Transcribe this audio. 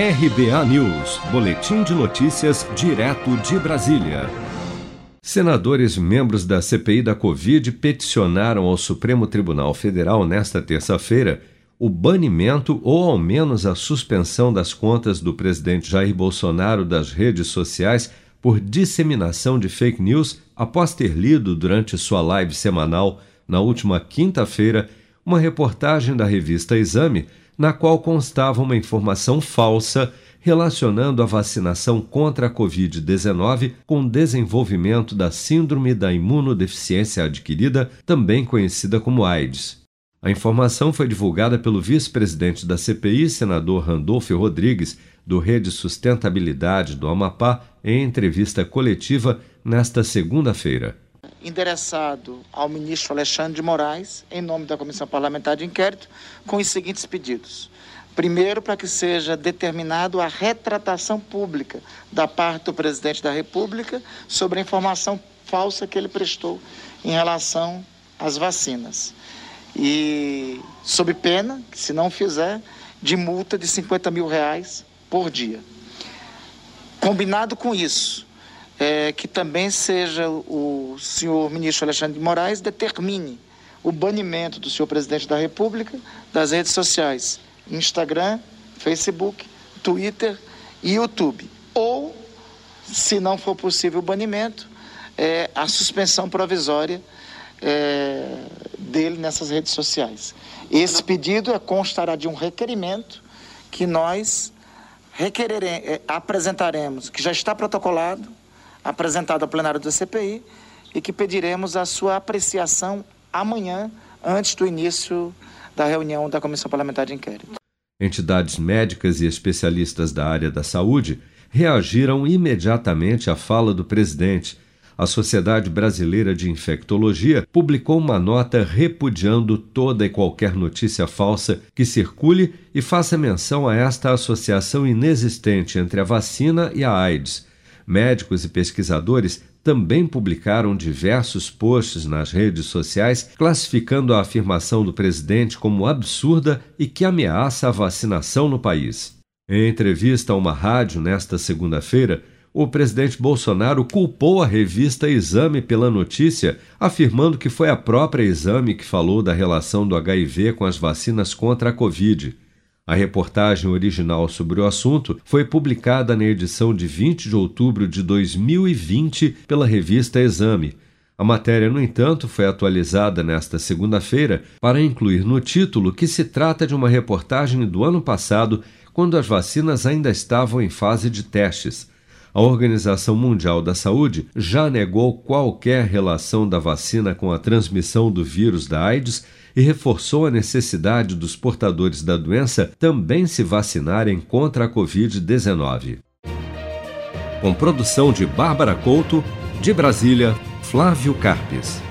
RBA News, Boletim de Notícias, direto de Brasília. Senadores membros da CPI da Covid peticionaram ao Supremo Tribunal Federal nesta terça-feira o banimento ou ao menos a suspensão das contas do presidente Jair Bolsonaro das redes sociais por disseminação de fake news após ter lido durante sua live semanal na última quinta-feira uma reportagem da revista Exame na qual constava uma informação falsa relacionando a vacinação contra a Covid-19 com o desenvolvimento da Síndrome da Imunodeficiência Adquirida, também conhecida como AIDS. A informação foi divulgada pelo vice-presidente da CPI, senador Randolfo Rodrigues, do Rede Sustentabilidade do Amapá, em entrevista coletiva nesta segunda-feira endereçado ao ministro Alexandre de Moraes, em nome da Comissão Parlamentar de Inquérito, com os seguintes pedidos. Primeiro, para que seja determinado a retratação pública da parte do presidente da República sobre a informação falsa que ele prestou em relação às vacinas. E sob pena, se não fizer, de multa de 50 mil reais por dia. Combinado com isso, é, que também seja o senhor ministro Alexandre de Moraes determine o banimento do senhor presidente da República das redes sociais, Instagram, Facebook, Twitter e YouTube. Ou, se não for possível o banimento, é, a suspensão provisória é, dele nessas redes sociais. Esse pedido é, constará de um requerimento que nós é, apresentaremos, que já está protocolado, apresentado ao plenário da CPI e que pediremos a sua apreciação amanhã, antes do início da reunião da Comissão Parlamentar de Inquérito. Entidades médicas e especialistas da área da saúde reagiram imediatamente à fala do presidente. A Sociedade Brasileira de Infectologia publicou uma nota repudiando toda e qualquer notícia falsa que circule e faça menção a esta associação inexistente entre a vacina e a AIDS médicos e pesquisadores também publicaram diversos posts nas redes sociais classificando a afirmação do presidente como absurda e que ameaça a vacinação no país. Em entrevista a uma rádio nesta segunda-feira, o presidente Bolsonaro culpou a revista Exame pela notícia, afirmando que foi a própria Exame que falou da relação do HIV com as vacinas contra a Covid. A reportagem original sobre o assunto foi publicada na edição de 20 de outubro de 2020 pela revista Exame. A matéria, no entanto, foi atualizada nesta segunda-feira para incluir no título que se trata de uma reportagem do ano passado, quando as vacinas ainda estavam em fase de testes. A Organização Mundial da Saúde já negou qualquer relação da vacina com a transmissão do vírus da AIDS e reforçou a necessidade dos portadores da doença também se vacinarem contra a Covid-19. Com produção de Bárbara Couto, de Brasília, Flávio Carpes.